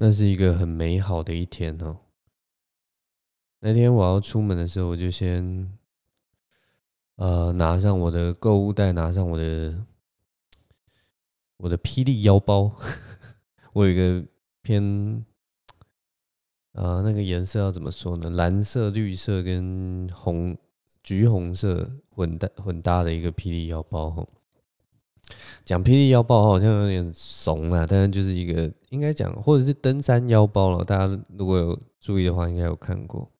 那是一个很美好的一天哦。那天我要出门的时候，我就先呃拿上我的购物袋，拿上我的我的霹雳腰包。我有一个偏呃那个颜色要怎么说呢？蓝色、绿色跟红、橘红色混搭混搭的一个霹雳腰包。讲霹雳腰包好像有点怂啊，但是就是一个应该讲，或者是登山腰包了。大家如果有注意的话，应该有看过。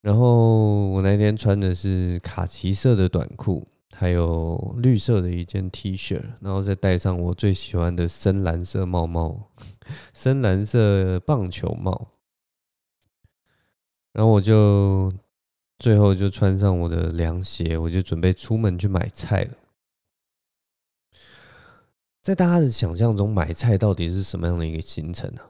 然后我那天穿的是卡其色的短裤，还有绿色的一件 T 恤，然后再戴上我最喜欢的深蓝色帽帽，深蓝色棒球帽。然后我就最后就穿上我的凉鞋，我就准备出门去买菜了。在大家的想象中，买菜到底是什么样的一个行程呢？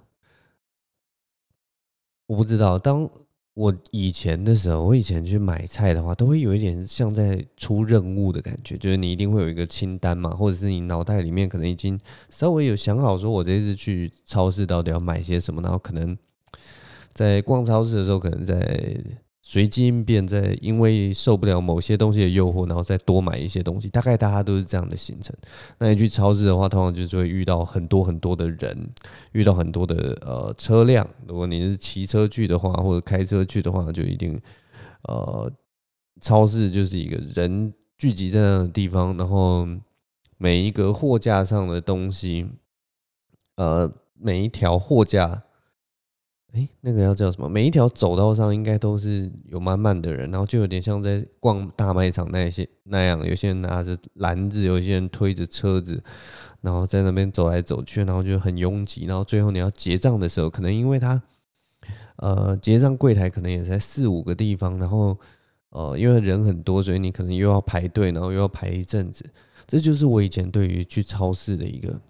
我不知道。当我以前的时候，我以前去买菜的话，都会有一点像在出任务的感觉，就是你一定会有一个清单嘛，或者是你脑袋里面可能已经稍微有想好，说我这次去超市到底要买些什么，然后可能在逛超市的时候，可能在。随机应变，在因为受不了某些东西的诱惑，然后再多买一些东西。大概大家都是这样的行程。那你去超市的话，通常就是会遇到很多很多的人，遇到很多的呃车辆。如果你是骑车去的话，或者开车去的话，就一定呃，超市就是一个人聚集在那的地方。然后每一个货架上的东西，呃，每一条货架。哎，那个要叫什么？每一条走道上应该都是有满满的人，然后就有点像在逛大卖场那些那样。有些人拿着篮子，有些人推着车子，然后在那边走来走去，然后就很拥挤。然后最后你要结账的时候，可能因为他呃结账柜台可能也才四五个地方，然后呃因为人很多，所以你可能又要排队，然后又要排一阵子。这就是我以前对于去超市的一个。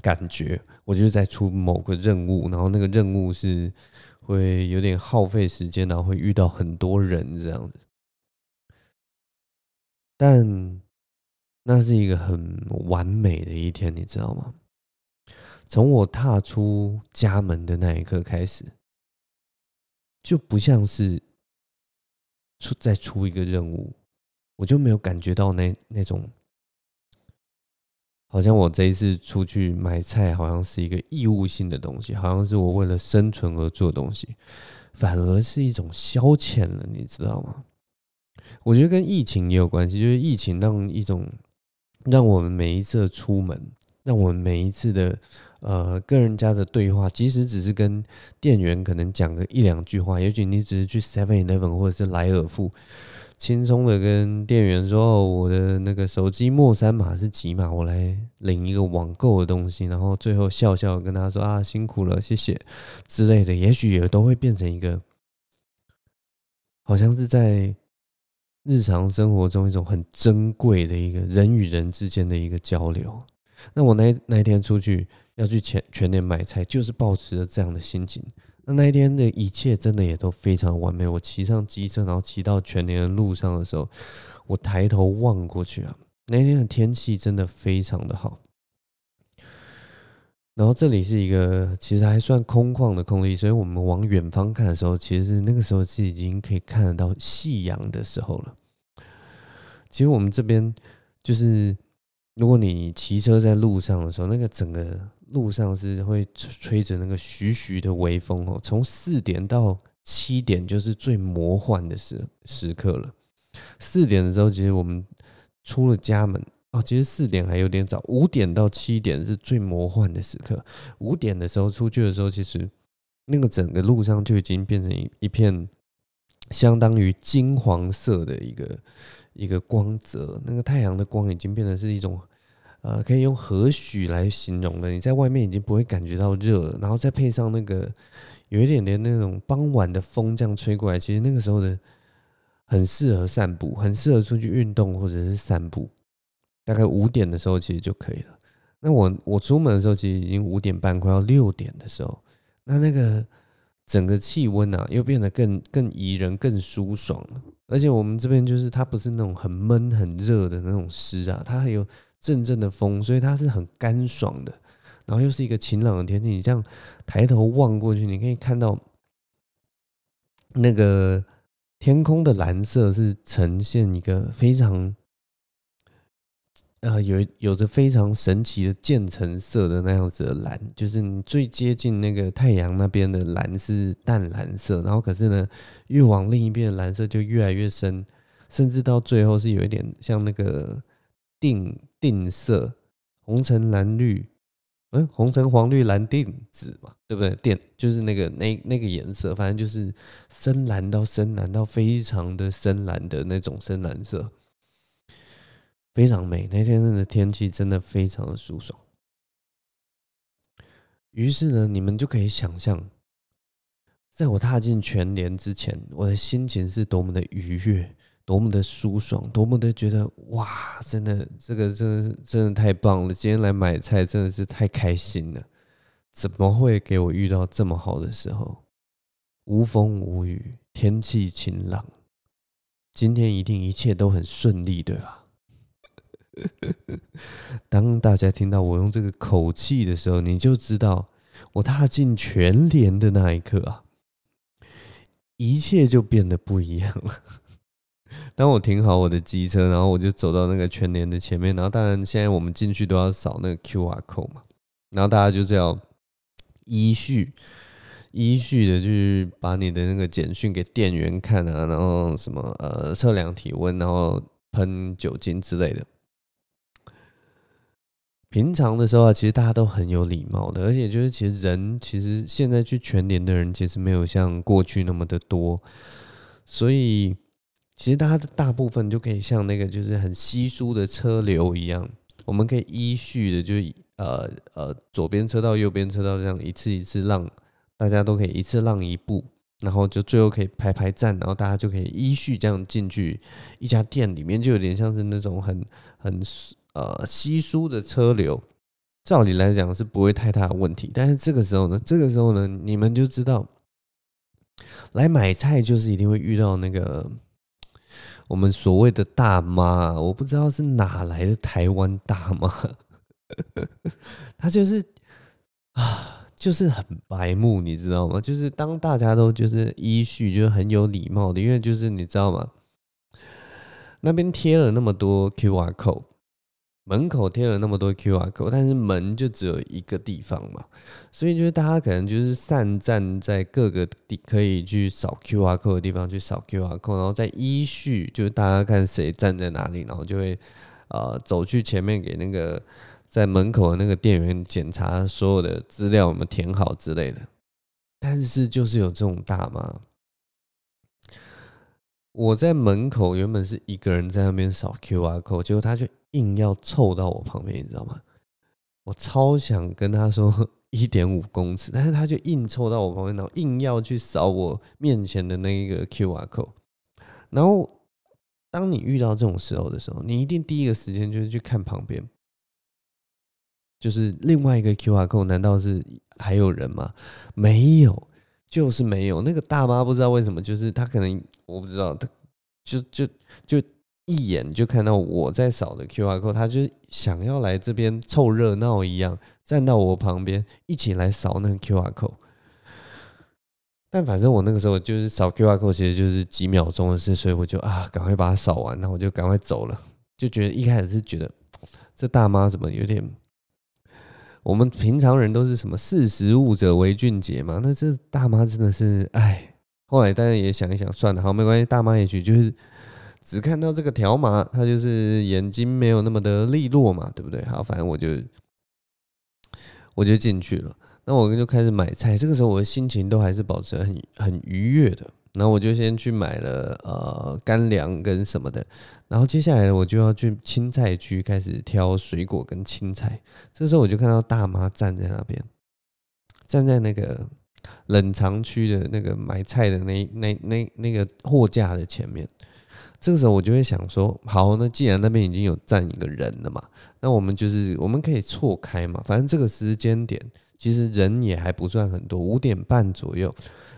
感觉我就是在出某个任务，然后那个任务是会有点耗费时间，然后会遇到很多人这样子。但那是一个很完美的一天，你知道吗？从我踏出家门的那一刻开始，就不像是出在出一个任务，我就没有感觉到那那种。好像我这一次出去买菜，好像是一个义务性的东西，好像是我为了生存而做东西，反而是一种消遣了，你知道吗？我觉得跟疫情也有关系，就是疫情让一种让我们每一次出门，让我们每一次的呃跟人家的对话，即使只是跟店员可能讲个一两句话，也许你只是去 Seven Eleven 或者是莱尔富。轻松的跟店员说：“，我的那个手机末三码是几码？我来领一个网购的东西。”然后最后笑笑跟他说：“啊，辛苦了，谢谢之类的。”也许也都会变成一个，好像是在日常生活中一种很珍贵的一个人与人之间的一个交流。那我那那一天出去要去全全年买菜，就是保持着这样的心情。那那一天的一切真的也都非常完美。我骑上机车，然后骑到全年的路上的时候，我抬头望过去啊，那天的天气真的非常的好。然后这里是一个其实还算空旷的空地，所以我们往远方看的时候，其实是那个时候是已经可以看得到夕阳的时候了。其实我们这边就是，如果你骑车在路上的时候，那个整个。路上是会吹着那个徐徐的微风哦，从四点到七点就是最魔幻的时时刻了。四点的时候，其实我们出了家门哦，其实四点还有点早。五点到七点是最魔幻的时刻。五点的时候出去的时候，其实那个整个路上就已经变成一一片相当于金黄色的一个一个光泽，那个太阳的光已经变得是一种。呃，可以用何许来形容的？你在外面已经不会感觉到热了，然后再配上那个有一点点那种傍晚的风这样吹过来，其实那个时候的很适合散步，很适合出去运动或者是散步。大概五点的时候其实就可以了。那我我出门的时候其实已经五点半快要六点的时候，那那个整个气温啊又变得更更宜人、更舒爽了。而且我们这边就是它不是那种很闷很热的那种湿啊，它还有。阵阵的风，所以它是很干爽的。然后又是一个晴朗的天气，你这样抬头望过去，你可以看到那个天空的蓝色是呈现一个非常。呃，有有着非常神奇的渐层色的那样子的蓝，就是你最接近那个太阳那边的蓝是淡蓝色，然后可是呢，越往另一边的蓝色就越来越深，甚至到最后是有一点像那个定定色，红橙蓝绿，嗯，红橙黄绿蓝靛紫嘛，对不对？靛就是那个那那个颜色，反正就是深蓝到深蓝到非常的深蓝的那种深蓝色。非常美，那天的天气真的非常的舒爽。于是呢，你们就可以想象，在我踏进全联之前，我的心情是多么的愉悦，多么的舒爽，多么的觉得哇，真的，这个真的真的太棒了！今天来买菜真的是太开心了。怎么会给我遇到这么好的时候？无风无雨，天气晴朗，今天一定一切都很顺利，对吧？当大家听到我用这个口气的时候，你就知道我踏进全联的那一刻啊，一切就变得不一样了。当我停好我的机车，然后我就走到那个全联的前面，然后当然现在我们进去都要扫那个 QR code 嘛，然后大家就是要依序依序的去把你的那个简讯给店员看啊，然后什么呃测量体温，然后喷酒精之类的。平常的时候啊，其实大家都很有礼貌的，而且就是其实人其实现在去全联的人其实没有像过去那么的多，所以其实大家的大部分就可以像那个就是很稀疏的车流一样，我们可以依序的就呃呃左边车道右边车道这样一次一次让大家都可以一次让一步，然后就最后可以排排站，然后大家就可以依序这样进去一家店里面，就有点像是那种很很。呃，稀疏的车流，照理来讲是不会太大的问题。但是这个时候呢，这个时候呢，你们就知道，来买菜就是一定会遇到那个我们所谓的大妈。我不知道是哪来的台湾大妈，她就是啊，就是很白目，你知道吗？就是当大家都就是依序，就是很有礼貌的，因为就是你知道吗？那边贴了那么多 QR code。门口贴了那么多 QR code，但是门就只有一个地方嘛，所以就是大家可能就是散站在各个地可以去扫 QR code 的地方去扫 QR code，然后再依序就是大家看谁站在哪里，然后就会呃走去前面给那个在门口的那个店员检查所有的资料有没有填好之类的。但是就是有这种大妈，我在门口原本是一个人在那边扫 QR code，结果他就。硬要凑到我旁边，你知道吗？我超想跟他说 一点五公尺，但是他就硬凑到我旁边，然后硬要去扫我面前的那一个 QR 扣。然后，当你遇到这种时候的时候，你一定第一个时间就是去看旁边，就是另外一个 QR code，难道是还有人吗？没有，就是没有。那个大妈不知道为什么，就是她可能我不知道，她就就就。一眼就看到我在扫的 QR code，他就想要来这边凑热闹一样，站到我旁边一起来扫那个 QR code。但反正我那个时候就是扫 QR code，其实就是几秒钟的事，所以我就啊，赶快把它扫完，然后我就赶快走了。就觉得一开始是觉得 这大妈怎么有点，我们平常人都是什么识时务者为俊杰嘛，那这大妈真的是哎。后来大家也想一想，算了，好，没关系，大妈也许就是。只看到这个条码，他就是眼睛没有那么的利落嘛，对不对？好，反正我就我就进去了。那我就开始买菜。这个时候我的心情都还是保持很很愉悦的。然后我就先去买了呃干粮跟什么的。然后接下来我就要去青菜区开始挑水果跟青菜。这时候我就看到大妈站在那边，站在那个冷藏区的那个买菜的那那那那个货架的前面。这个时候我就会想说，好，那既然那边已经有站一个人了嘛，那我们就是我们可以错开嘛，反正这个时间点其实人也还不算很多，五点半左右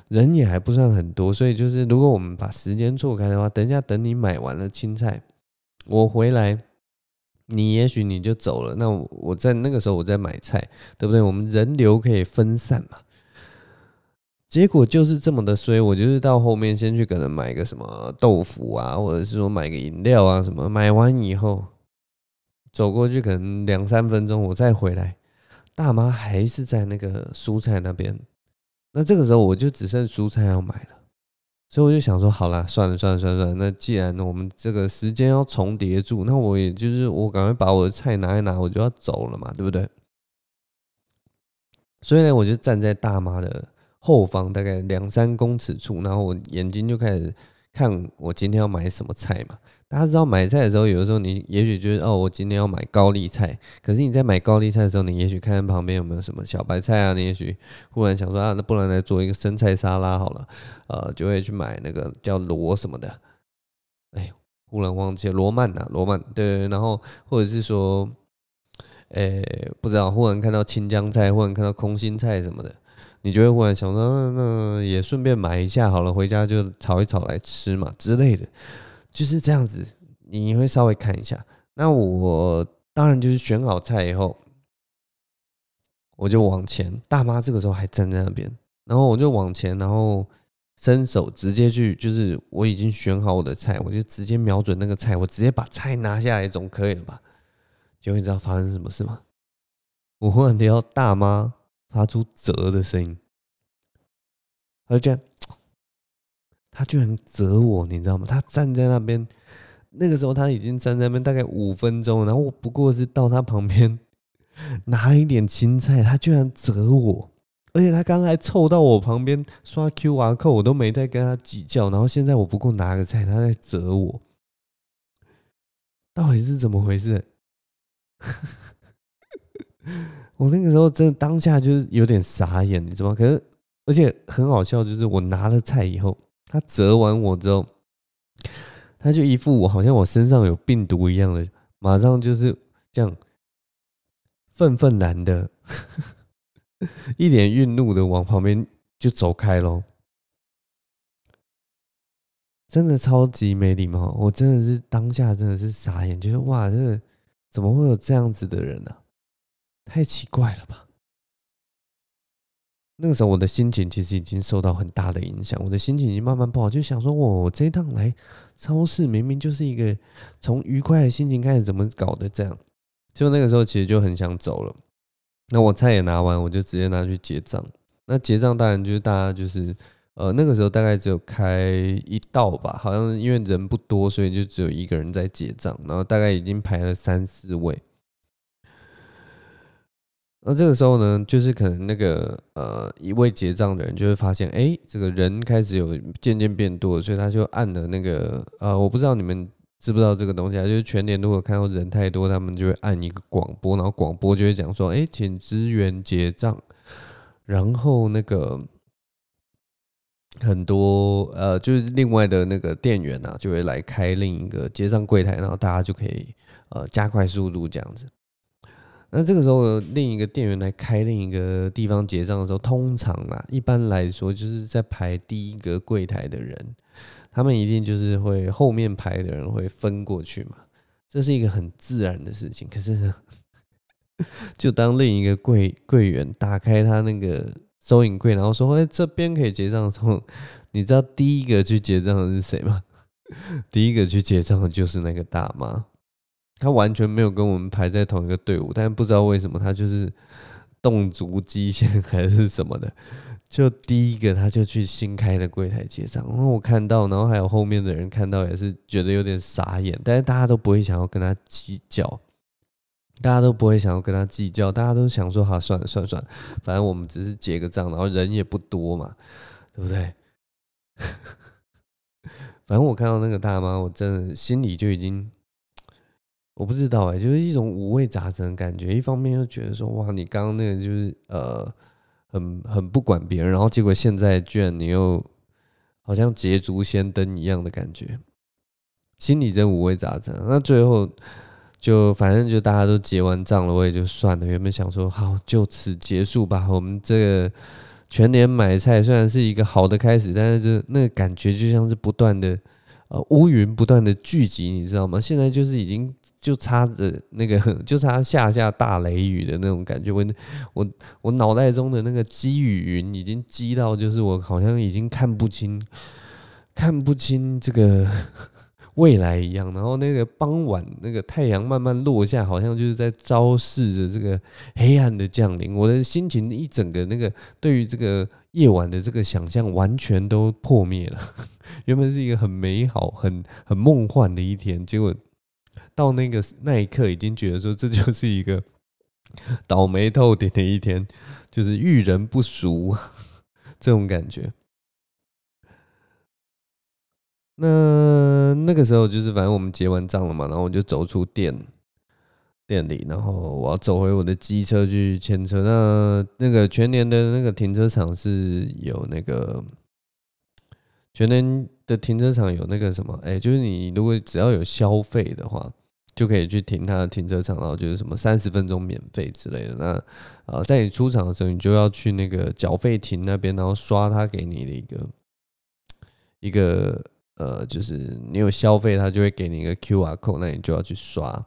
人也还不算很多，所以就是如果我们把时间错开的话，等一下等你买完了青菜，我回来你也许你就走了，那我在那个时候我在买菜，对不对？我们人流可以分散嘛。结果就是这么的衰，我就是到后面先去可能买个什么豆腐啊，或者是说买个饮料啊什么，买完以后走过去可能两三分钟，我再回来，大妈还是在那个蔬菜那边。那这个时候我就只剩蔬菜要买了，所以我就想说，好了，算了算了算了算了，那既然我们这个时间要重叠住，那我也就是我赶快把我的菜拿一拿，我就要走了嘛，对不对？所以呢，我就站在大妈的。后方大概两三公尺处，然后我眼睛就开始看我今天要买什么菜嘛。大家知道买菜的时候，有的时候你也许觉得哦，我今天要买高丽菜。可是你在买高丽菜的时候，你也许看看旁边有没有什么小白菜啊。你也许忽然想说啊，那不然来做一个生菜沙拉好了。呃，就会去买那个叫罗什么的。哎，忽然忘记罗曼呐，罗曼对。然后或者是说，哎，不知道，忽然看到青江菜，忽然看到空心菜什么的。你就会忽然想说，那那也顺便买一下好了，回家就炒一炒来吃嘛之类的，就是这样子。你会稍微看一下。那我当然就是选好菜以后，我就往前。大妈这个时候还站在那边，然后我就往前，然后伸手直接去，就是我已经选好我的菜，我就直接瞄准那个菜，我直接把菜拿下来，总可以了吧？结果你知道发生什么事吗？我忽然听到大妈。发出啧的声音，他就这样，他居然折我，你知道吗？他站在那边，那个时候他已经站在那边大概五分钟，然后我不过是到他旁边 拿一点青菜，他居然折我，而且他刚才凑到我旁边刷 QR code，我都没在跟他计较，然后现在我不过拿个菜，他在折我，到底是怎么回事？我那个时候真的当下就是有点傻眼，你知道吗？可是而且很好笑，就是我拿了菜以后，他折完我之后，他就一副我好像我身上有病毒一样的，马上就是这样愤愤然的，一脸愠怒的往旁边就走开喽。真的超级没礼貌，我真的是当下真的是傻眼，觉得哇，这个怎么会有这样子的人呢？太奇怪了吧！那个时候我的心情其实已经受到很大的影响，我的心情已经慢慢不好，就想说，我这一趟来超市明明就是一个从愉快的心情开始，怎么搞的这样？就那个时候其实就很想走了。那我菜也拿完，我就直接拿去结账。那结账当然就是大家就是呃那个时候大概只有开一道吧，好像因为人不多，所以就只有一个人在结账，然后大概已经排了三四位。那这个时候呢，就是可能那个呃一位结账的人就会发现，哎，这个人开始有渐渐变多，所以他就按了那个呃，我不知道你们知不知道这个东西啊，就是全年如果看到人太多，他们就会按一个广播，然后广播就会讲说，哎，请支援结账，然后那个很多呃，就是另外的那个店员啊，就会来开另一个结账柜台，然后大家就可以呃加快速度这样子。那这个时候，另一个店员来开另一个地方结账的时候，通常啊，一般来说就是在排第一个柜台的人，他们一定就是会后面排的人会分过去嘛，这是一个很自然的事情。可是，就当另一个柜柜员打开他那个收银柜，然后说：“哎，这边可以结账的时候，你知道第一个去结账的是谁吗？第一个去结账的就是那个大妈。”他完全没有跟我们排在同一个队伍，但是不知道为什么他就是动足机先 还是什么的，就第一个他就去新开的柜台结账，然后我看到，然后还有后面的人看到也是觉得有点傻眼，但是大家都不会想要跟他计较，大家都不会想要跟他计较，大家都想说好，算了算了算了，反正我们只是结个账，然后人也不多嘛，对不对？反正我看到那个大妈，我真的心里就已经。我不知道哎、就是一种五味杂陈的感觉。一方面又觉得说，哇，你刚刚那个就是呃，很很不管别人，然后结果现在居然你又好像捷足先登一样的感觉，心里真五味杂陈。那最后就反正就大家都结完账了，我也就算了。原本想说好就此结束吧，我们这个全年买菜虽然是一个好的开始，但是就那个感觉就像是不断的呃乌云不断的聚集，你知道吗？现在就是已经。就差着那个，就差下下大雷雨的那种感觉。我我我脑袋中的那个积雨云已经积到，就是我好像已经看不清，看不清这个。未来一样，然后那个傍晚，那个太阳慢慢落下，好像就是在昭示着这个黑暗的降临。我的心情一整个那个对于这个夜晚的这个想象完全都破灭了。原本是一个很美好、很很梦幻的一天，结果到那个那一刻，已经觉得说这就是一个 倒霉透顶的一天，就是遇人不淑 这种感觉。那那个时候就是，反正我们结完账了嘛，然后我就走出店店里，然后我要走回我的机车去牵车。那那个全年的那个停车场是有那个全年的停车场有那个什么？哎，就是你如果只要有消费的话，就可以去停他的停车场，然后就是什么三十分钟免费之类的。那呃，在你出场的时候，你就要去那个缴费亭那边，然后刷他给你的一个一个。呃，就是你有消费，他就会给你一个 QR code，那你就要去刷。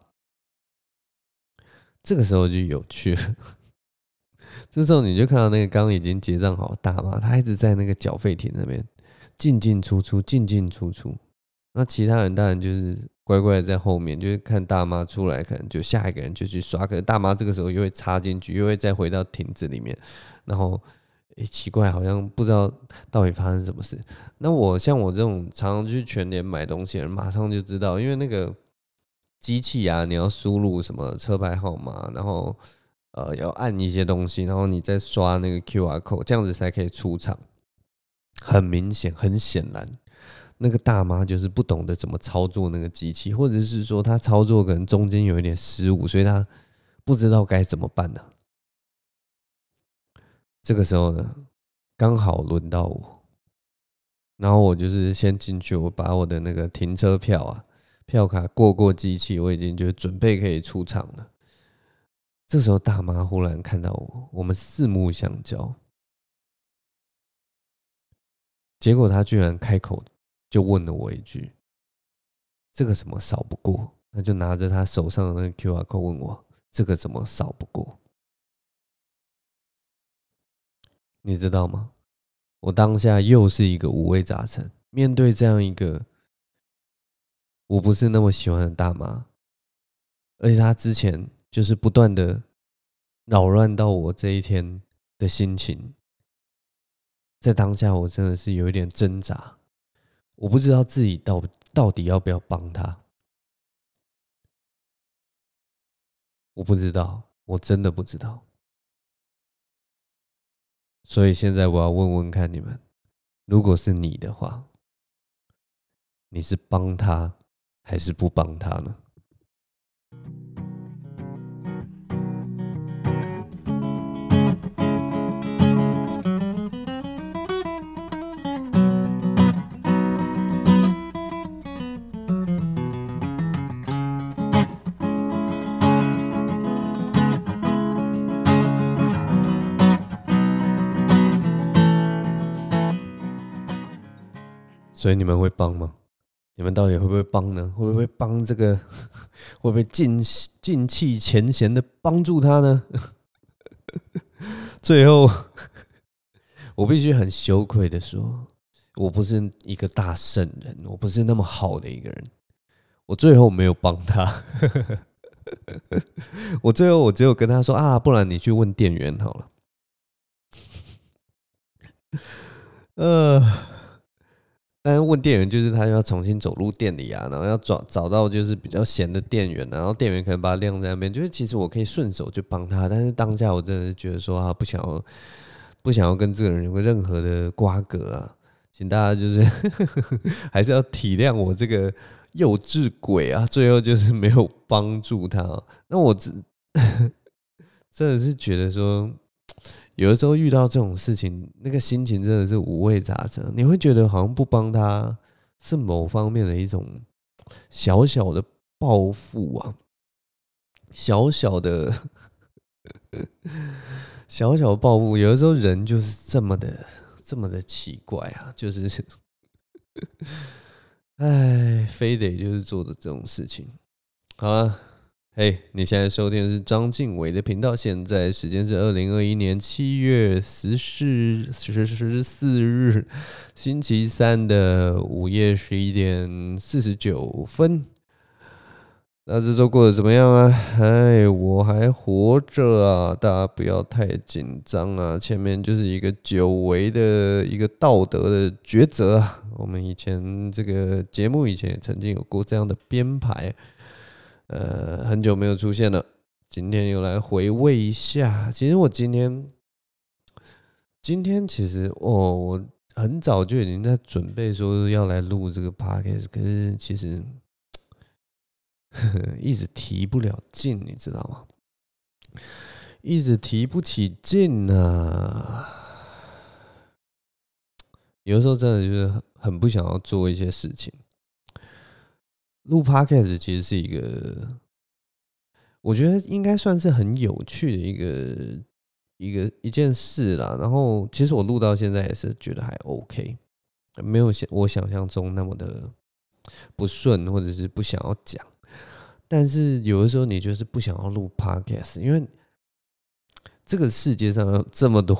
这个时候就有趣了，这时候你就看到那个刚刚已经结账好大妈，他一直在那个缴费亭那边进进出出，进进出出。那其他人当然就是乖乖的在后面，就是看大妈出来，可能就下一个人就去刷。可能大妈这个时候又会插进去，又会再回到亭子里面，然后。诶，奇怪，好像不知道到底发生什么事。那我像我这种常常去全联买东西的人，马上就知道，因为那个机器啊，你要输入什么车牌号码，然后呃要按一些东西，然后你再刷那个 QR code，这样子才可以出场。很明显，很显然，那个大妈就是不懂得怎么操作那个机器，或者是说她操作可能中间有一点失误，所以她不知道该怎么办呢？这个时候呢，刚好轮到我，然后我就是先进去，我把我的那个停车票啊、票卡过过机器，我已经就准备可以出场了。这时候大妈忽然看到我，我们四目相交，结果她居然开口就问了我一句：“这个怎么扫不过？”他就拿着他手上的那个 QR code 问我：“这个怎么扫不过？”你知道吗？我当下又是一个五味杂陈。面对这样一个我不是那么喜欢的大妈，而且她之前就是不断的扰乱到我这一天的心情，在当下我真的是有一点挣扎，我不知道自己到到底要不要帮他，我不知道，我真的不知道。所以现在我要问问看你们，如果是你的话，你是帮他还是不帮他呢？所以你们会帮吗？你们到底会不会帮呢？会不会帮这个？会不会尽尽弃前嫌的帮助他呢？最后，我必须很羞愧的说，我不是一个大圣人，我不是那么好的一个人。我最后没有帮他，我最后我只有跟他说啊，不然你去问店员好了。呃。但问店员，就是他要重新走入店里啊，然后要找找到就是比较闲的店员，然后店员可能把他晾在那边。就是其实我可以顺手就帮他，但是当下我真的是觉得说啊，不想要不想要跟这个人有个任何的瓜葛啊，请大家就是 还是要体谅我这个幼稚鬼啊。最后就是没有帮助他，那我真 真的是觉得说。有的时候遇到这种事情，那个心情真的是五味杂陈。你会觉得好像不帮他是某方面的一种小小的报复啊，小小的小小的报复。有的时候人就是这么的这么的奇怪啊，就是 哎，非得就是做的这种事情。好了，嘿你现在收听的是章晋唯的频道。现在时间是二零二一年七月十四十十四日星期三的午夜十一点四十九分。那这周过得怎么样啊？哎，我还活着啊！大家不要太紧张啊！前面就是一个久违的一个道德的抉择。我们以前这个节目以前也曾经有过这样的编排。呃，很久没有出现了，今天又来回味一下。其实我今天，今天其实哦，我很早就已经在准备说要来录这个 podcast，可是其实呵 呵一直提不了劲，你知道吗？一直提不起劲呐、啊。有的时候真的就是很不想要做一些事情。录 Podcast 其实是一个，我觉得应该算是很有趣的一个一个一件事啦。然后，其实我录到现在也是觉得还 OK，没有想我想象中那么的不顺，或者是不想要讲。但是有的时候你就是不想要录 Podcast，因为这个世界上有这么多。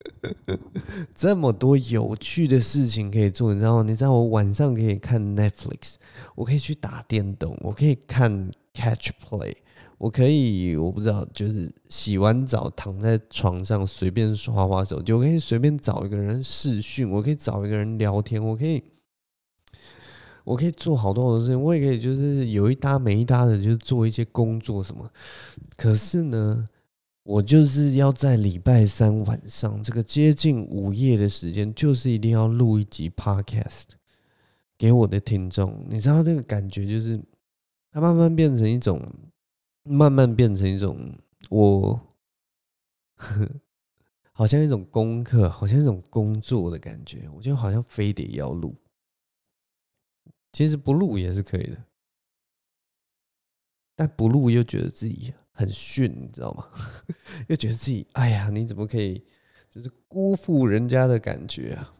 这么多有趣的事情可以做，你知道吗？你知道我晚上可以看 Netflix，我可以去打电动，我可以看 Catch Play，我可以我不知道，就是洗完澡躺在床上随便刷刷手机，我可以随便找一个人视讯，我可以找一个人聊天，我可以，我可以做好多好多事情，我也可以就是有一搭没一搭的，就是做一些工作什么。可是呢，我就是要在礼拜三晚上这个接近午夜的时间，就是一定要录一集 podcast 给我的听众。你知道那个感觉，就是它慢慢变成一种，慢慢变成一种，我 好像一种功课，好像一种工作的感觉。我就好像非得要录，其实不录也是可以的，但不录又觉得自己。很逊，你知道吗？又觉得自己，哎呀，你怎么可以，就是辜负人家的感觉啊，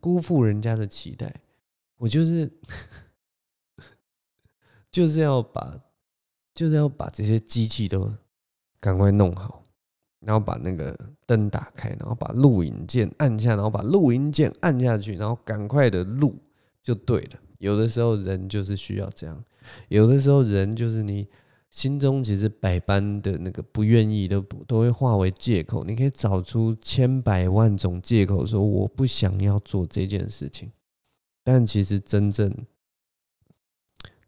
辜负人家的期待。我就是，就是要把，就是要把这些机器都赶快弄好，然后把那个灯打开，然后把录影键按下，然后把录音键按下去，然后赶快的录就对了。有的时候人就是需要这样，有的时候人就是你。心中其实百般的那个不愿意都都会化为借口，你可以找出千百万种借口说我不想要做这件事情，但其实真正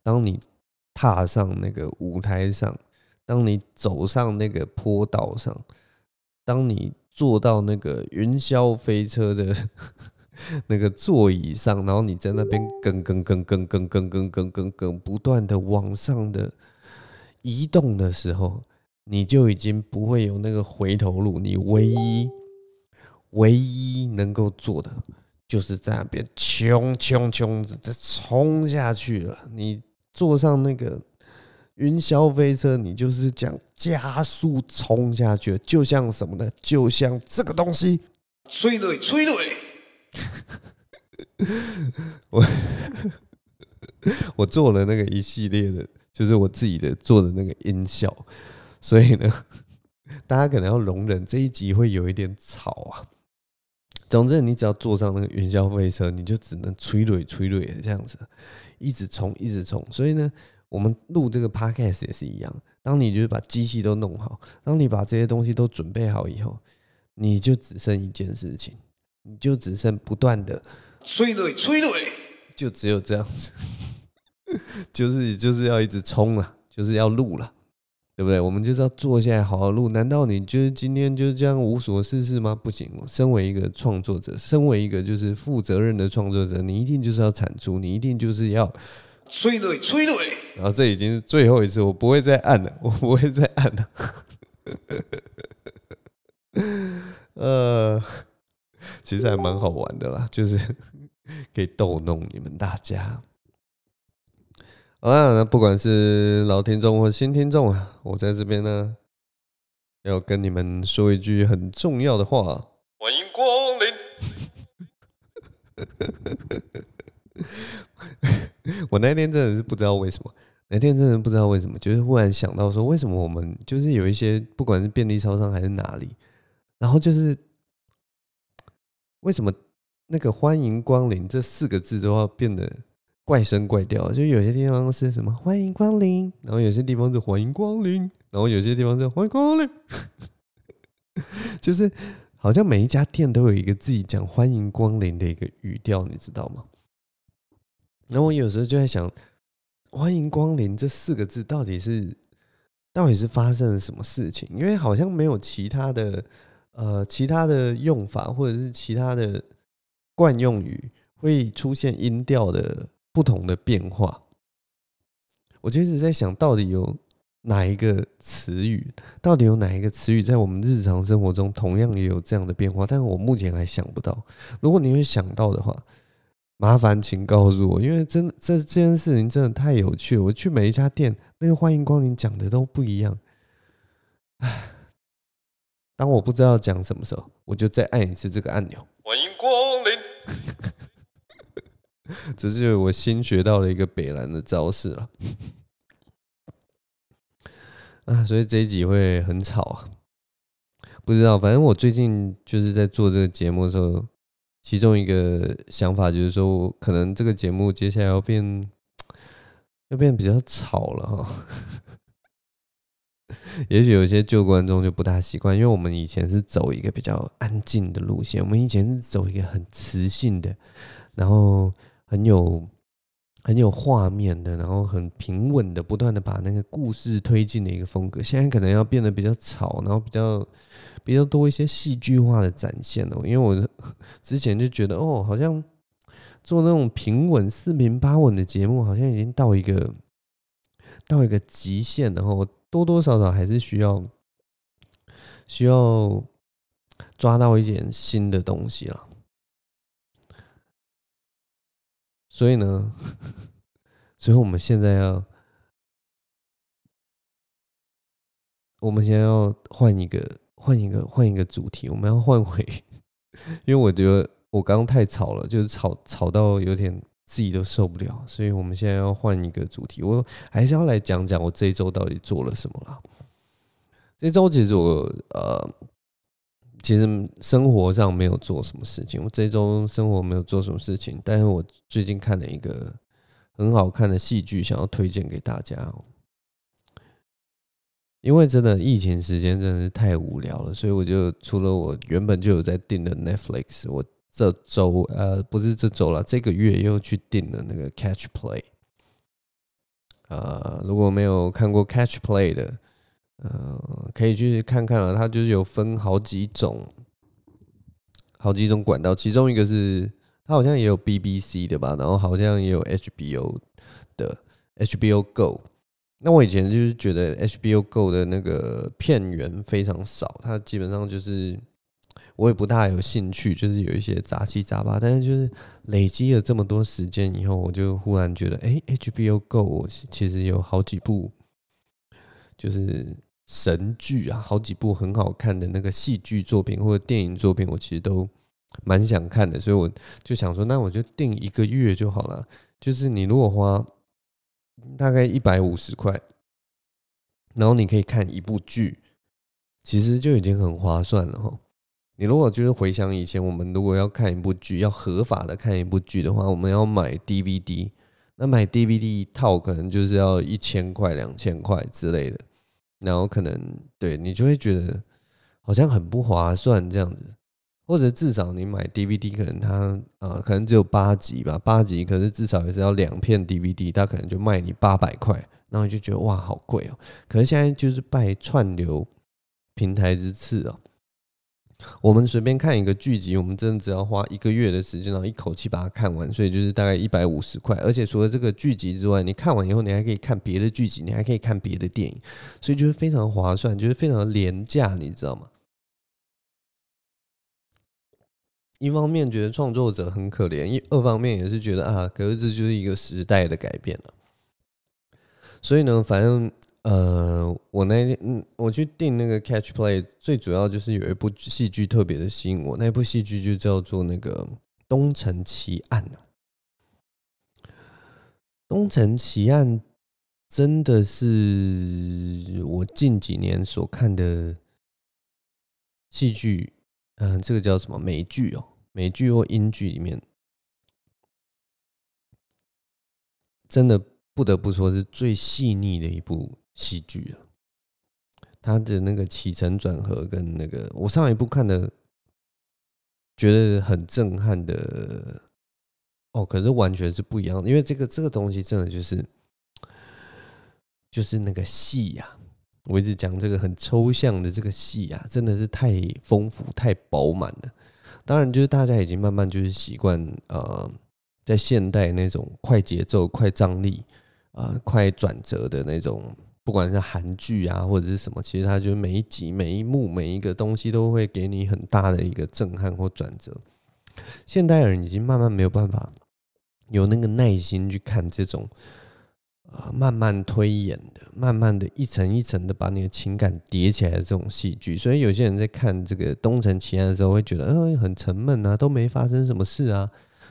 当你踏上那个舞台上，当你走上那个坡道上，当你坐到那个云霄飞车的 那个座椅上，然后你在那边跟跟跟跟跟跟跟跟跟跟不断的往上的。移动的时候，你就已经不会有那个回头路。你唯一、唯一能够做的，就是在那边冲冲冲这冲下去了。你坐上那个云霄飞车，你就是这样加速冲下去，就像什么呢？就像这个东西，催泪催泪。我 我做了那个一系列的。就是我自己的做的那个音效，所以呢，大家可能要容忍这一集会有一点吵啊。总之，你只要坐上那个云霄飞车，你就只能催泪催泪的这样子，一直冲一直冲。所以呢，我们录这个 podcast 也是一样。当你就是把机器都弄好，当你把这些东西都准备好以后，你就只剩一件事情，你就只剩不断的催泪催泪，就只有这样子。就是就是要一直冲了，就是要录了，对不对？我们就是要坐下来好好录。难道你就是今天就是这样无所事事吗？不行，身为一个创作者，身为一个就是负责任的创作者，你一定就是要产出，你一定就是要催泪催泪。然后这已经是最后一次，我不会再按了，我不会再按了。呃，其实还蛮好玩的啦，就是 可以逗弄你们大家。好啦，那不管是老听众或新听众啊，我在这边呢，要跟你们说一句很重要的话：欢迎光临。我那天真的是不知道为什么，那天真的不知道为什么，就是忽然想到说，为什么我们就是有一些不管是便利超商还是哪里，然后就是为什么那个“欢迎光临”这四个字都要变得怪声怪调？就有些地方是什么“欢迎光临”，然后有些地方是“欢迎光临”，然后有些地方是“欢迎光临”，就是好像每一家店都有一个自己讲“欢迎光临”的一个语调，你知道吗？然后我有时候就在想。欢迎光临这四个字到底是到底是发生了什么事情？因为好像没有其他的呃其他的用法，或者是其他的惯用语会出现音调的不同的变化。我就一直在想到底有哪一个词语，到底有哪一个词语在我们日常生活中同样也有这样的变化？但是我目前还想不到。如果你会想到的话。麻烦请告诉我，因为真这这件事情真的太有趣了。我去每一家店，那个欢迎光临讲的都不一样。当我不知道讲什么时候，我就再按一次这个按钮。欢迎光临，这是我新学到的一个北兰的招式了。啊，所以这一集会很吵啊。不知道，反正我最近就是在做这个节目的时候。其中一个想法就是说，可能这个节目接下来要变，要变比较吵了哈。也许有些旧观众就不大习惯，因为我们以前是走一个比较安静的路线，我们以前是走一个很磁性的，然后很有很有画面的，然后很平稳的，不断的把那个故事推进的一个风格。现在可能要变得比较吵，然后比较。比较多一些戏剧化的展现哦，因为我之前就觉得哦，好像做那种平稳四平八稳的节目，好像已经到一个到一个极限，然后多多少少还是需要需要抓到一点新的东西了。所以呢，所以我们现在要，我们现在要换一个。换一个换一个主题，我们要换回，因为我觉得我刚刚太吵了，就是吵吵到有点自己都受不了，所以我们现在要换一个主题，我还是要来讲讲我这一周到底做了什么啦。这周其实我呃，其实生活上没有做什么事情，我这周生活没有做什么事情，但是我最近看了一个很好看的戏剧，想要推荐给大家哦。因为真的疫情时间真的是太无聊了，所以我就除了我原本就有在订的 Netflix，我这周呃不是这周了，这个月又去订了那个 Catch Play。呃，如果没有看过 Catch Play 的，呃，可以去看看啊。它就是有分好几种，好几种管道，其中一个是它好像也有 BBC 的吧，然后好像也有 HBO 的 HBO Go。那我以前就是觉得 HBO Go 的那个片源非常少，它基本上就是我也不大有兴趣，就是有一些杂七杂八。但是就是累积了这么多时间以后，我就忽然觉得，哎，HBO Go 我其实有好几部就是神剧啊，好几部很好看的那个戏剧作品或者电影作品，我其实都蛮想看的，所以我就想说，那我就订一个月就好了。就是你如果花。大概一百五十块，然后你可以看一部剧，其实就已经很划算了哈。你如果就是回想以前，我们如果要看一部剧，要合法的看一部剧的话，我们要买 DVD，那买 DVD 一套可能就是要一千块、两千块之类的，然后可能对你就会觉得好像很不划算这样子。或者至少你买 DVD，可能它啊可能只有八集吧，八集可是至少也是要两片 DVD，它可能就卖你八百块，然后你就觉得哇好贵哦。可是现在就是拜串流平台之赐哦，我们随便看一个剧集，我们真的只要花一个月的时间，然后一口气把它看完，所以就是大概一百五十块。而且除了这个剧集之外，你看完以后，你还可以看别的剧集，你还可以看别的电影，所以就是非常划算，就是非常廉价，你知道吗？一方面觉得创作者很可怜，一二方面也是觉得啊，可是这就是一个时代的改变了。所以呢，反正呃，我那天，我去订那个 Catch Play，最主要就是有一部戏剧特别的吸引我，那部戏剧就叫做那个《东城奇案》。《东城奇案》真的是我近几年所看的戏剧，嗯，这个叫什么美剧哦？美剧或英剧里面，真的不得不说是最细腻的一部戏剧啊！它的那个起承转合跟那个我上一部看的，觉得很震撼的哦，可是完全是不一样，因为这个这个东西真的就是。就是那个戏呀，我一直讲这个很抽象的这个戏呀，真的是太丰富、太饱满了。当然，就是大家已经慢慢就是习惯呃，在现代那种快节奏、快张力、呃快转折的那种，不管是韩剧啊或者是什么，其实它就每一集、每一幕、每一个东西都会给你很大的一个震撼或转折。现代人已经慢慢没有办法有那个耐心去看这种。慢慢推演的，慢慢的一层一层的把你的情感叠起来的这种戏剧，所以有些人在看这个《东城奇案》的时候，会觉得，嗯，很沉闷啊，都没发生什么事啊，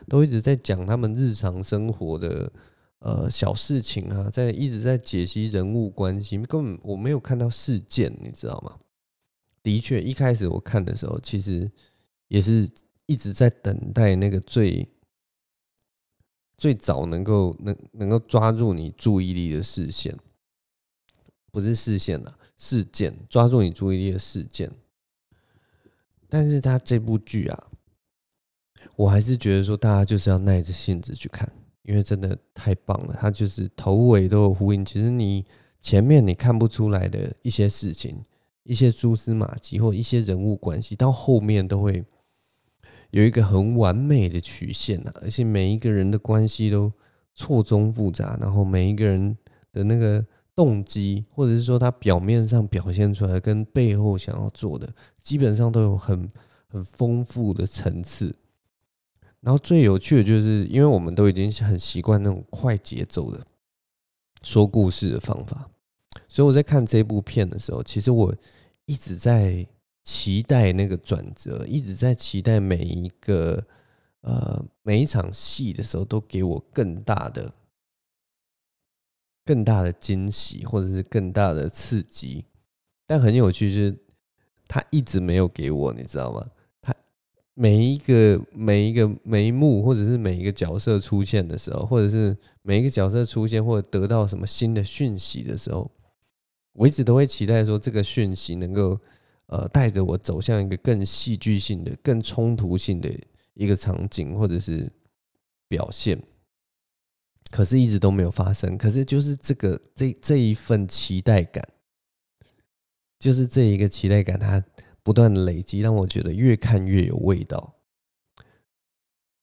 都一直在讲他们日常生活的呃小事情啊，在一直在解析人物关系，根本我没有看到事件，你知道吗？的确，一开始我看的时候，其实也是一直在等待那个最。最早能够能能够抓住你注意力的视线，不是视线呐，事件抓住你注意力的事件。但是他这部剧啊，我还是觉得说大家就是要耐着性子去看，因为真的太棒了。他就是头尾都有呼应。其实你前面你看不出来的一些事情，一些蛛丝马迹或一些人物关系，到后面都会。有一个很完美的曲线呐，而且每一个人的关系都错综复杂，然后每一个人的那个动机，或者是说他表面上表现出来跟背后想要做的，基本上都有很很丰富的层次。然后最有趣的就是，因为我们都已经很习惯那种快节奏的说故事的方法，所以我在看这部片的时候，其实我一直在。期待那个转折，一直在期待每一个呃每一场戏的时候，都给我更大的、更大的惊喜，或者是更大的刺激。但很有趣，是他一直没有给我，你知道吗？每一个、每一个、眉目，或者是每一个角色出现的时候，或者是每一个角色出现或者得到什么新的讯息的时候，我一直都会期待说这个讯息能够。呃，带着我走向一个更戏剧性的、更冲突性的一个场景，或者是表现，可是一直都没有发生。可是就是这个这这一份期待感，就是这一个期待感，它不断的累积，让我觉得越看越有味道。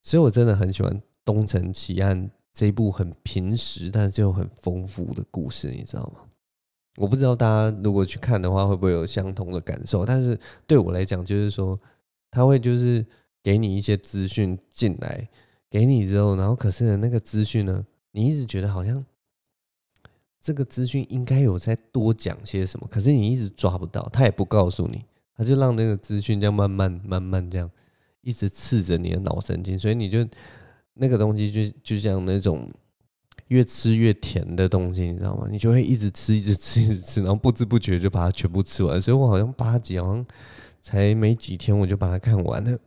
所以我真的很喜欢《东城奇案》这部很平实，但是又很丰富的故事，你知道吗？我不知道大家如果去看的话，会不会有相同的感受？但是对我来讲，就是说，他会就是给你一些资讯进来，给你之后，然后可是，那个资讯呢，你一直觉得好像这个资讯应该有再多讲些什么，可是你一直抓不到，他也不告诉你，他就让那个资讯这样慢慢慢慢这样一直刺着你的脑神经，所以你就那个东西就就像那种。越吃越甜的东西，你知道吗？你就会一直吃，一直吃，一直吃，然后不知不觉就把它全部吃完。所以我好像八集，好像才没几天我就把它看完了。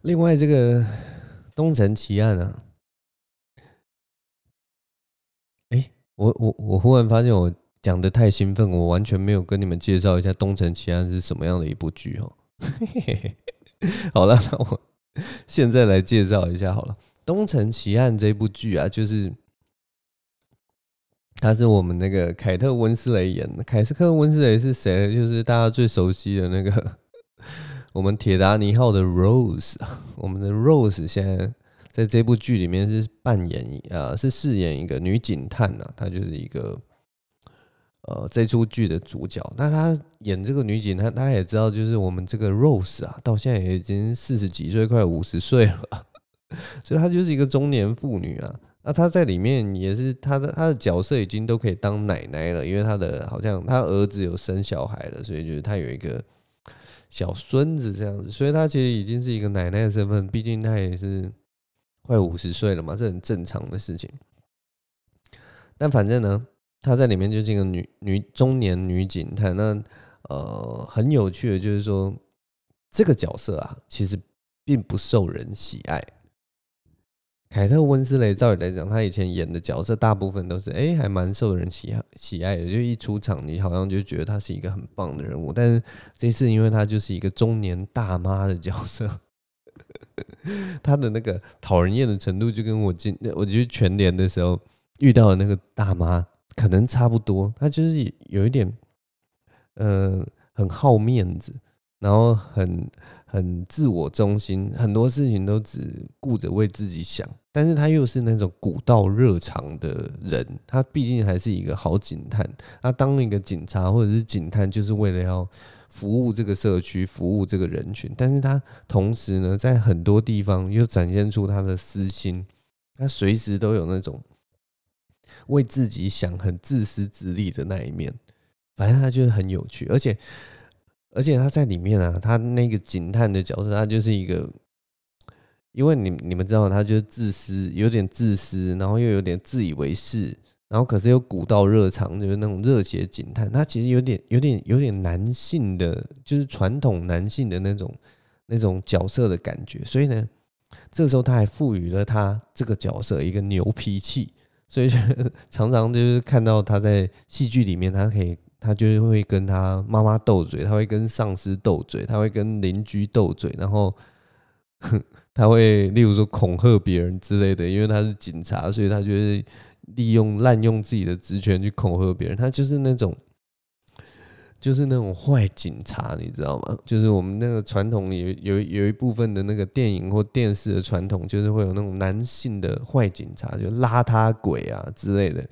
另外，这个《东城奇案》啊，哎，我我我忽然发现我讲的太兴奋，我完全没有跟你们介绍一下《东城奇案》是什么样的一部剧哦。好了，那我现在来介绍一下好了。《东城奇案》这部剧啊，就是他是我们那个凯特温斯雷演的。凯斯克温斯雷是谁？就是大家最熟悉的那个我们铁达尼号的 Rose。我们的 Rose 现在在这部剧里面是扮演啊，是饰演一个女警探呐。她就是一个呃，这出剧的主角。那她演这个女警她，她也知道，就是我们这个 Rose 啊，到现在也已经四十几岁，快五十岁了。所以她就是一个中年妇女啊，那她在里面也是她的她的角色已经都可以当奶奶了，因为她的好像她儿子有生小孩了，所以就是她有一个小孙子这样子，所以她其实已经是一个奶奶的身份，毕竟她也是快五十岁了嘛，这很正常的事情。但反正呢，他在里面就是一个女女中年女警探。那呃，很有趣的，就是说这个角色啊，其实并不受人喜爱。凯特温斯雷，照理来讲，他以前演的角色大部分都是哎，还蛮受人喜爱喜爱的。就一出场，你好像就觉得他是一个很棒的人物。但是这次，因为他就是一个中年大妈的角色，他的那个讨人厌的程度，就跟我进我觉得全联的时候遇到的那个大妈可能差不多。他就是有一点，呃，很好面子。然后很很自我中心，很多事情都只顾着为自己想，但是他又是那种古道热肠的人，他毕竟还是一个好警探，他当一个警察或者是警探，就是为了要服务这个社区，服务这个人群，但是他同时呢，在很多地方又展现出他的私心，他随时都有那种为自己想、很自私自利的那一面，反正他就是很有趣，而且。而且他在里面啊，他那个警探的角色，他就是一个，因为你你们知道，他就是自私，有点自私，然后又有点自以为是，然后可是又古道热肠，就是那种热血警探。他其实有点、有点、有点男性的，就是传统男性的那种那种角色的感觉。所以呢，这个时候他还赋予了他这个角色一个牛脾气，所以 常常就是看到他在戏剧里面，他可以。他就会跟他妈妈斗嘴，他会跟上司斗嘴，他会跟邻居斗嘴，然后 他会例如说恐吓别人之类的，因为他是警察，所以他就是利用滥用自己的职权去恐吓别人。他就是那种，就是那种坏警察，你知道吗？就是我们那个传统有有有一部分的那个电影或电视的传统，就是会有那种男性的坏警察，就邋遢鬼啊之类的。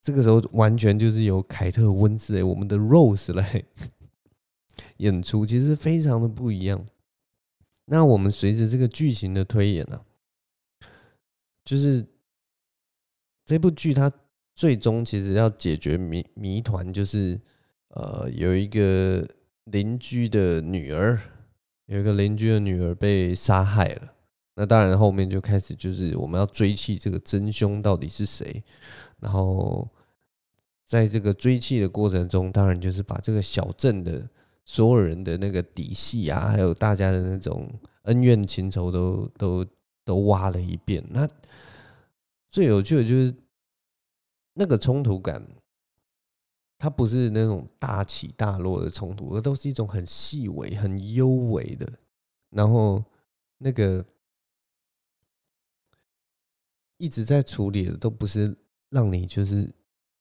这个时候完全就是由凯特温丝蕾，我们的 Rose 来演出，其实非常的不一样。那我们随着这个剧情的推演呢、啊，就是这部剧它最终其实要解决谜谜团，就是呃有一个邻居的女儿，有一个邻居的女儿被杀害了。那当然后面就开始就是我们要追缉这个真凶到底是谁。然后，在这个追缉的过程中，当然就是把这个小镇的所有人的那个底细啊，还有大家的那种恩怨情仇都都都挖了一遍。那最有趣的就是那个冲突感，它不是那种大起大落的冲突，而都是一种很细微、很幽微的。然后那个一直在处理的都不是。让你就是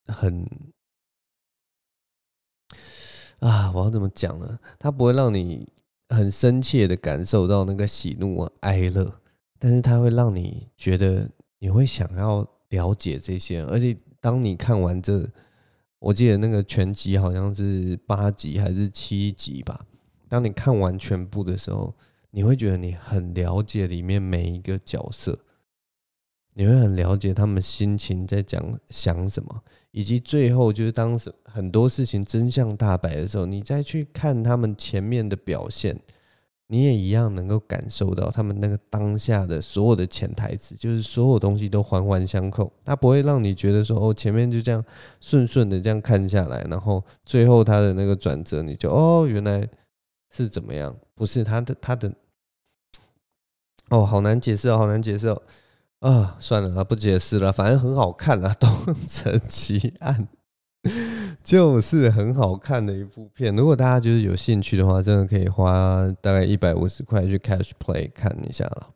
很啊，我要怎么讲呢？它不会让你很深切的感受到那个喜怒哀乐，但是它会让你觉得你会想要了解这些。而且当你看完这，我记得那个全集好像是八集还是七集吧。当你看完全部的时候，你会觉得你很了解里面每一个角色。你会很了解他们心情在讲想什么，以及最后就是当时很多事情真相大白的时候，你再去看他们前面的表现，你也一样能够感受到他们那个当下的所有的潜台词，就是所有东西都环环相扣，它不会让你觉得说哦，前面就这样顺顺的这样看下来，然后最后他的那个转折，你就哦，原来是怎么样？不是他的他的哦，好难解释哦，好难解释哦。啊，算了，不解释了，反正很好看啊，《东城奇案》就是很好看的一部片。如果大家就是有兴趣的话，真的可以花大概一百五十块去 Cash Play 看一下了。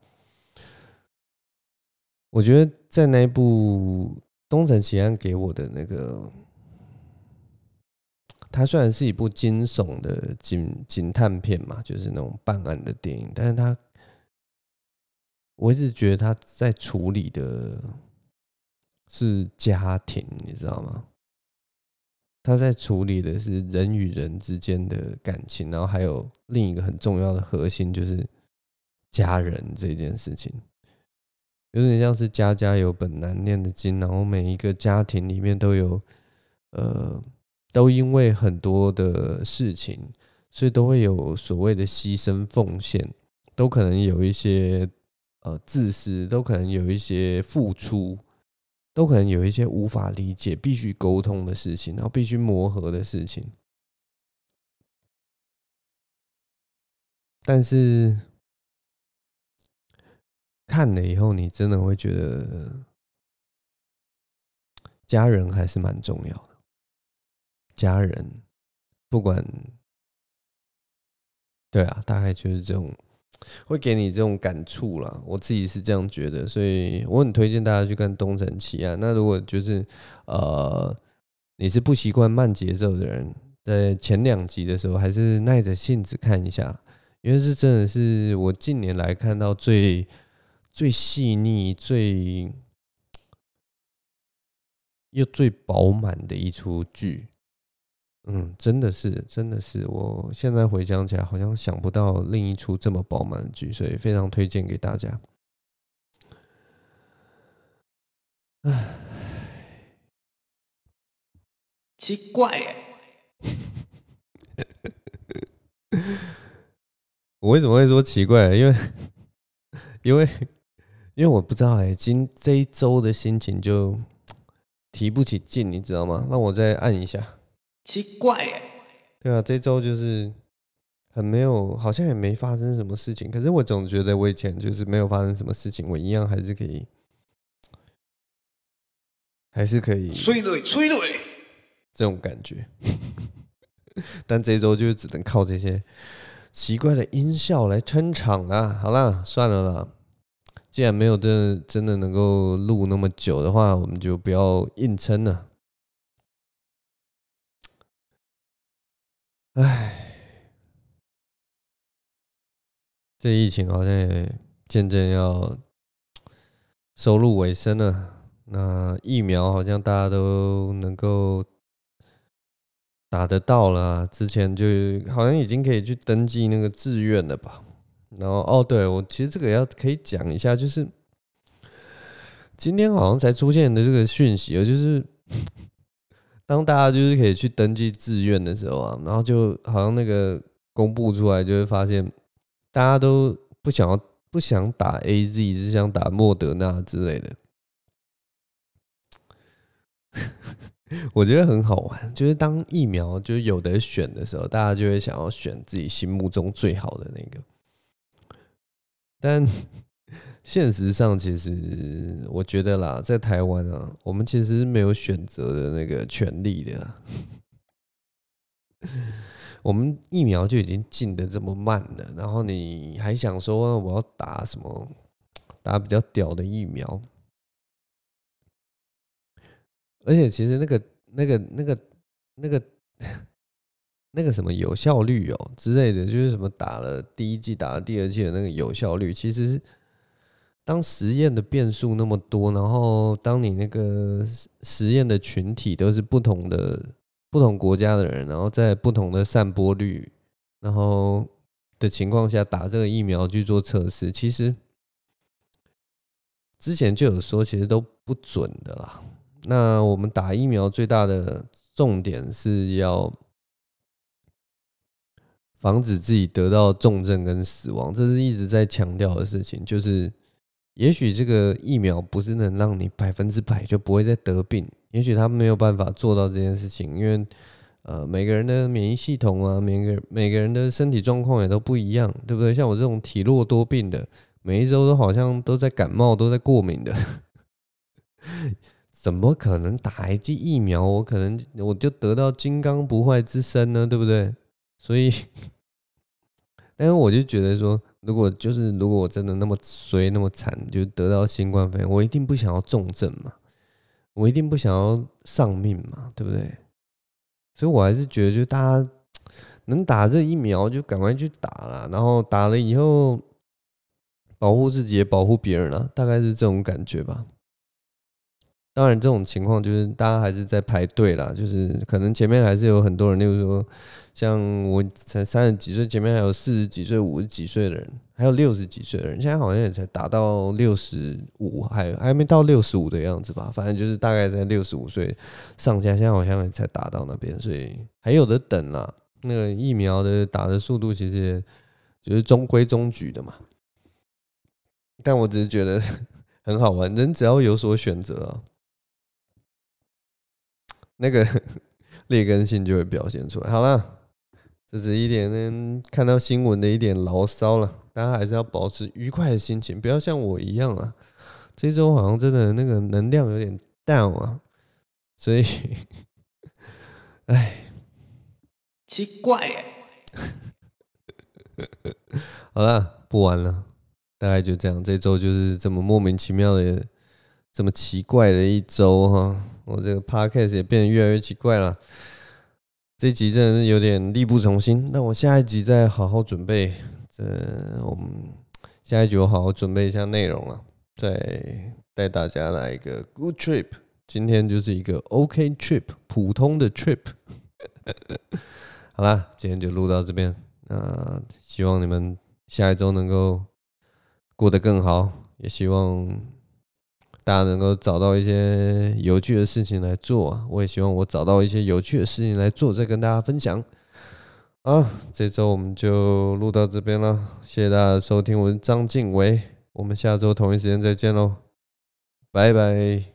我觉得在那一部《东城奇案》给我的那个，它虽然是一部惊悚的警警探片嘛，就是那种办案的电影，但是它。我一直觉得他在处理的是家庭，你知道吗？他在处理的是人与人之间的感情，然后还有另一个很重要的核心，就是家人这件事情。有点像是家家有本难念的经，然后每一个家庭里面都有，呃，都因为很多的事情，所以都会有所谓的牺牲奉献，都可能有一些。呃，自私都可能有一些付出，都可能有一些无法理解、必须沟通的事情，然后必须磨合的事情。但是看了以后，你真的会觉得家人还是蛮重要的。家人不管，对啊，大概就是这种。会给你这种感触啦，我自己是这样觉得，所以我很推荐大家去看《东城奇案》。那如果就是呃，你是不习惯慢节奏的人，在前两集的时候，还是耐着性子看一下，因为是真的是我近年来看到最最细腻、最又最饱满的一出剧。嗯，真的是，真的是，我现在回想起来，好像想不到另一出这么饱满的剧，所以非常推荐给大家。唉，奇怪耶，我为什么会说奇怪？因为，因为，因为我不知道哎，今这一周的心情就提不起劲，你知道吗？那我再按一下。奇怪耶，对啊，这周就是很没有，好像也没发生什么事情。可是我总觉得我以前就是没有发生什么事情，我一样还是可以，还是可以催泪催泪这种感觉。但这周就只能靠这些奇怪的音效来撑场啊！好啦，算了啦，既然没有真的真的能够录那么久的话，我们就不要硬撑了。唉，这疫情好像也渐渐要收入尾声了。那疫苗好像大家都能够打得到了，之前就好像已经可以去登记那个志愿了吧？然后哦，对，我其实这个要可以讲一下，就是今天好像才出现的这个讯息，就是。当大家就是可以去登记志愿的时候啊，然后就好像那个公布出来，就会发现大家都不想要不想打 AZ，只想打莫德纳之类的。我觉得很好玩，就是当疫苗就有得选的时候，大家就会想要选自己心目中最好的那个，但。现实上，其实我觉得啦，在台湾啊，我们其实没有选择的那个权利的。我们疫苗就已经进得这么慢了，然后你还想说我要打什么？打比较屌的疫苗？而且其实那个、那个、那个、那个、那个什么有效率哦之类的，就是什么打了第一剂、打了第二剂的那个有效率，其实是。当实验的变数那么多，然后当你那个实验的群体都是不同的、不同国家的人，然后在不同的散播率，然后的情况下打这个疫苗去做测试，其实之前就有说，其实都不准的啦。那我们打疫苗最大的重点是要防止自己得到重症跟死亡，这是一直在强调的事情，就是。也许这个疫苗不是能让你百分之百就不会再得病，也许他没有办法做到这件事情，因为呃每个人的免疫系统啊，每个每个人的身体状况也都不一样，对不对？像我这种体弱多病的，每一周都好像都在感冒，都在过敏的，怎么可能打一剂疫苗，我可能我就得到金刚不坏之身呢？对不对？所以。但是我就觉得说，如果就是如果我真的那么衰那么惨，就得到新冠肺炎，我一定不想要重症嘛，我一定不想要丧命嘛，对不对？所以我还是觉得，就大家能打这疫苗就赶快去打了，然后打了以后保护自己也保护别人了，大概是这种感觉吧。当然，这种情况就是大家还是在排队啦，就是可能前面还是有很多人，例如说。像我才三十几岁，前面还有四十几岁、五十几岁的人，还有六十几岁的人，现在好像也才达到六十五，还还没到六十五的样子吧。反正就是大概在六十五岁上下，现在好像才达到那边，所以还有的等啦。那个疫苗的打的速度其实就是中规中矩的嘛。但我只是觉得很好玩，人只要有所选择啊，那个 劣根性就会表现出来。好了，这是一点呢，看到新闻的一点牢骚了。大家还是要保持愉快的心情，不要像我一样啊。这周好像真的那个能量有点 down 啊，所以，哎，奇怪哎。好了，不玩了，大概就这样。这周就是这么莫名其妙的，这么奇怪的一周哈。我这个 podcast 也变得越来越奇怪了。这集真的是有点力不从心，那我下一集再好好准备。这我们下一集我好好准备一下内容了。再带大家来一个 good trip，今天就是一个 OK trip，普通的 trip。好啦，今天就录到这边。那希望你们下一周能够过得更好，也希望大家能够找到一些有趣的事情来做。我也希望我找到一些有趣的事情来做，再跟大家分享。好，这周我们就录到这边了，谢谢大家收听，我是张静伟。我们下周同一时间再见喽，拜拜。